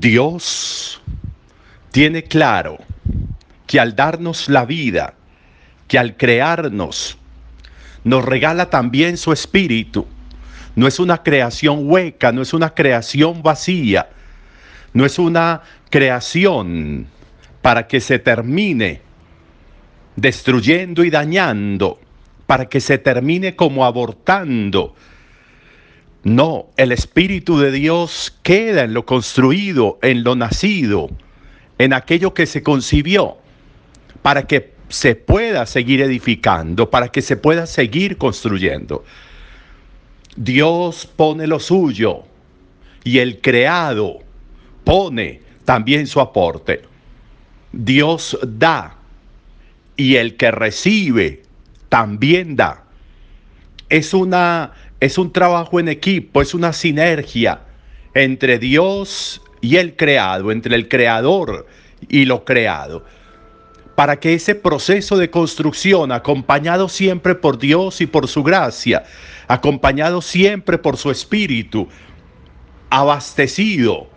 Dios tiene claro que al darnos la vida, que al crearnos, nos regala también su espíritu. No es una creación hueca, no es una creación vacía, no es una creación para que se termine destruyendo y dañando, para que se termine como abortando. No, el Espíritu de Dios queda en lo construido, en lo nacido, en aquello que se concibió, para que se pueda seguir edificando, para que se pueda seguir construyendo. Dios pone lo suyo y el creado pone también su aporte. Dios da y el que recibe también da. Es una es un trabajo en equipo, es una sinergia entre Dios y el creado, entre el creador y lo creado. Para que ese proceso de construcción, acompañado siempre por Dios y por su gracia, acompañado siempre por su espíritu, abastecido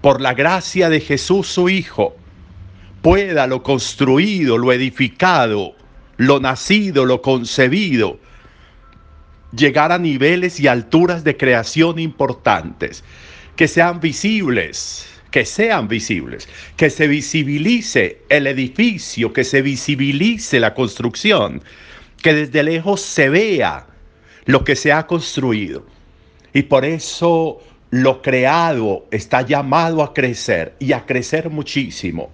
por la gracia de Jesús su Hijo, pueda lo construido, lo edificado, lo nacido, lo concebido, llegar a niveles y alturas de creación importantes, que sean visibles, que sean visibles, que se visibilice el edificio, que se visibilice la construcción, que desde lejos se vea lo que se ha construido. Y por eso lo creado está llamado a crecer y a crecer muchísimo.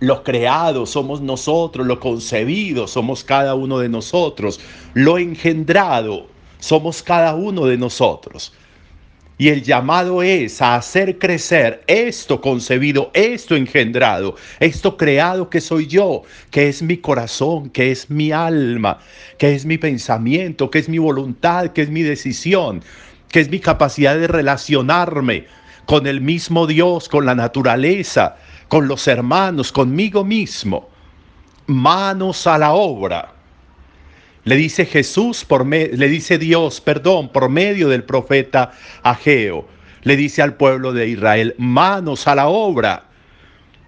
Lo creado somos nosotros, lo concebido somos cada uno de nosotros, lo engendrado somos cada uno de nosotros. Y el llamado es a hacer crecer esto concebido, esto engendrado, esto creado que soy yo, que es mi corazón, que es mi alma, que es mi pensamiento, que es mi voluntad, que es mi decisión, que es mi capacidad de relacionarme con el mismo Dios, con la naturaleza, con los hermanos, conmigo mismo. Manos a la obra. Le dice Jesús, por le dice Dios, perdón, por medio del profeta Ageo. Le dice al pueblo de Israel, manos a la obra.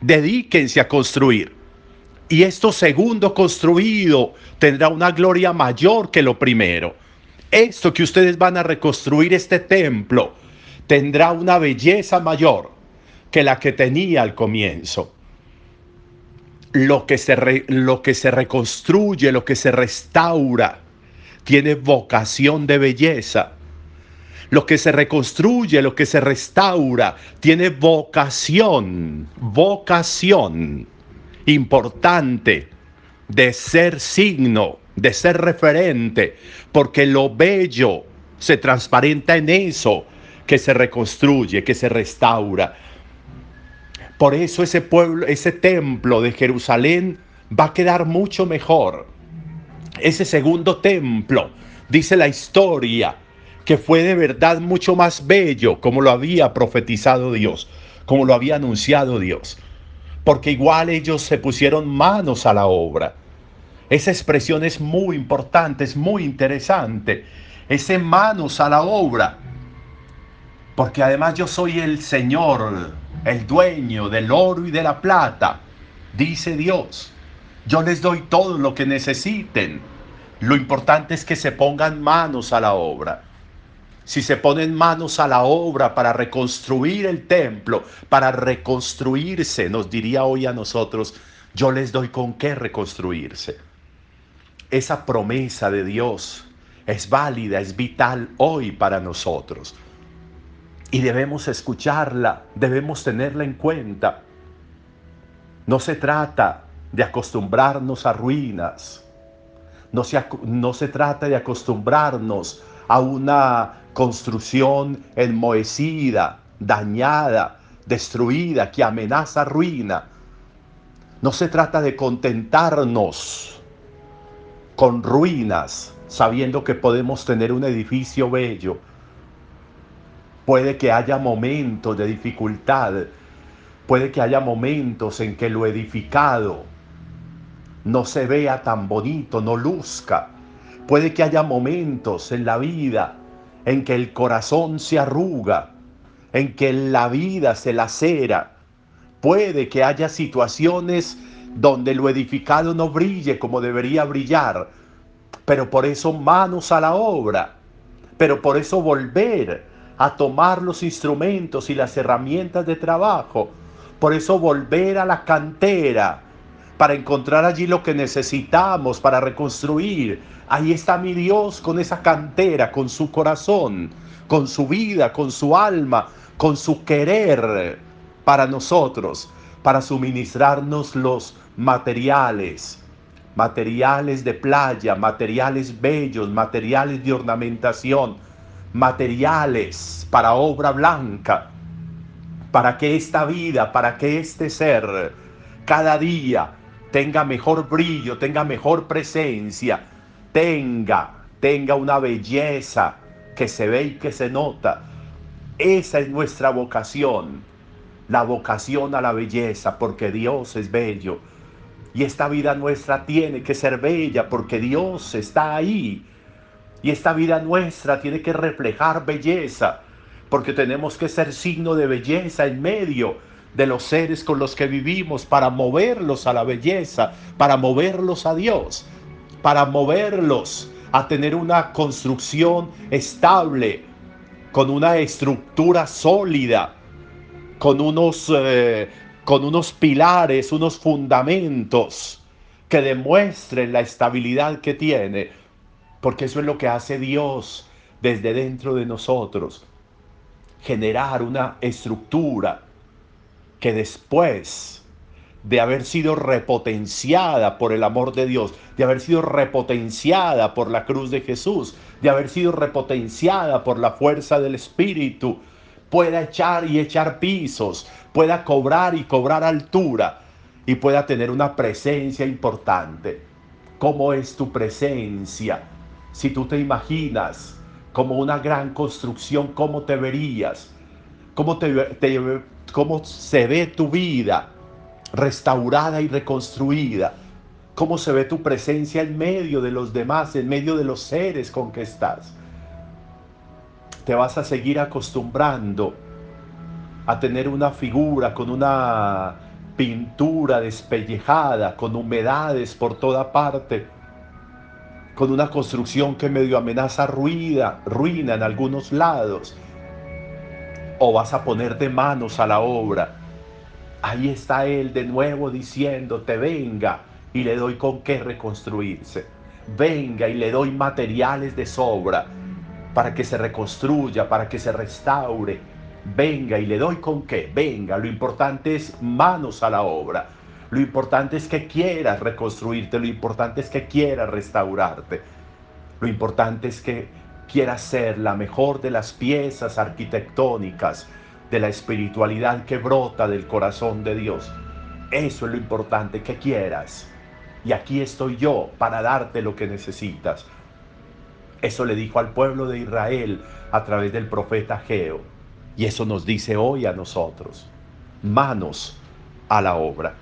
Dedíquense a construir. Y esto segundo construido tendrá una gloria mayor que lo primero. Esto que ustedes van a reconstruir este templo tendrá una belleza mayor que la que tenía al comienzo. Lo que, se lo que se reconstruye, lo que se restaura, tiene vocación de belleza. Lo que se reconstruye, lo que se restaura, tiene vocación, vocación importante de ser signo, de ser referente, porque lo bello se transparenta en eso que se reconstruye, que se restaura. Por eso ese pueblo, ese templo de Jerusalén va a quedar mucho mejor. Ese segundo templo, dice la historia, que fue de verdad mucho más bello, como lo había profetizado Dios, como lo había anunciado Dios. Porque igual ellos se pusieron manos a la obra. Esa expresión es muy importante, es muy interesante. Ese manos a la obra. Porque además yo soy el Señor el dueño del oro y de la plata, dice Dios. Yo les doy todo lo que necesiten. Lo importante es que se pongan manos a la obra. Si se ponen manos a la obra para reconstruir el templo, para reconstruirse, nos diría hoy a nosotros, yo les doy con qué reconstruirse. Esa promesa de Dios es válida, es vital hoy para nosotros y debemos escucharla, debemos tenerla en cuenta. No se trata de acostumbrarnos a ruinas, no se, no se trata de acostumbrarnos a una construcción enmohecida, dañada, destruida, que amenaza ruina. No se trata de contentarnos con ruinas, sabiendo que podemos tener un edificio bello, Puede que haya momentos de dificultad, puede que haya momentos en que lo edificado no se vea tan bonito, no luzca. Puede que haya momentos en la vida en que el corazón se arruga, en que la vida se lacera. Puede que haya situaciones donde lo edificado no brille como debería brillar, pero por eso manos a la obra, pero por eso volver a tomar los instrumentos y las herramientas de trabajo, por eso volver a la cantera, para encontrar allí lo que necesitamos para reconstruir. Ahí está mi Dios con esa cantera, con su corazón, con su vida, con su alma, con su querer para nosotros, para suministrarnos los materiales, materiales de playa, materiales bellos, materiales de ornamentación, materiales para obra blanca, para que esta vida, para que este ser cada día tenga mejor brillo, tenga mejor presencia, tenga, tenga una belleza que se ve y que se nota. Esa es nuestra vocación, la vocación a la belleza, porque Dios es bello. Y esta vida nuestra tiene que ser bella porque Dios está ahí. Y esta vida nuestra tiene que reflejar belleza, porque tenemos que ser signo de belleza en medio de los seres con los que vivimos para moverlos a la belleza, para moverlos a Dios, para moverlos a tener una construcción estable, con una estructura sólida, con unos, eh, con unos pilares, unos fundamentos que demuestren la estabilidad que tiene, porque eso es lo que hace Dios desde dentro de nosotros, generar una estructura, que después de haber sido repotenciada por el amor de Dios, de haber sido repotenciada por la cruz de Jesús, de haber sido repotenciada por la fuerza del Espíritu, pueda echar y echar pisos, pueda cobrar y cobrar altura y pueda tener una presencia importante. ¿Cómo es tu presencia? Si tú te imaginas como una gran construcción, ¿cómo te verías? ¿Cómo te, cómo se ve tu vida restaurada y reconstruida, cómo se ve tu presencia en medio de los demás, en medio de los seres con que estás. Te vas a seguir acostumbrando a tener una figura con una pintura despellejada, con humedades por toda parte, con una construcción que medio amenaza ruida, ruina en algunos lados o vas a ponerte manos a la obra. Ahí está Él de nuevo diciéndote, venga y le doy con qué reconstruirse. Venga y le doy materiales de sobra para que se reconstruya, para que se restaure. Venga y le doy con qué. Venga, lo importante es manos a la obra. Lo importante es que quieras reconstruirte, lo importante es que quieras restaurarte. Lo importante es que quiera ser la mejor de las piezas arquitectónicas de la espiritualidad que brota del corazón de Dios. Eso es lo importante que quieras. Y aquí estoy yo para darte lo que necesitas. Eso le dijo al pueblo de Israel a través del profeta Geo. Y eso nos dice hoy a nosotros. Manos a la obra.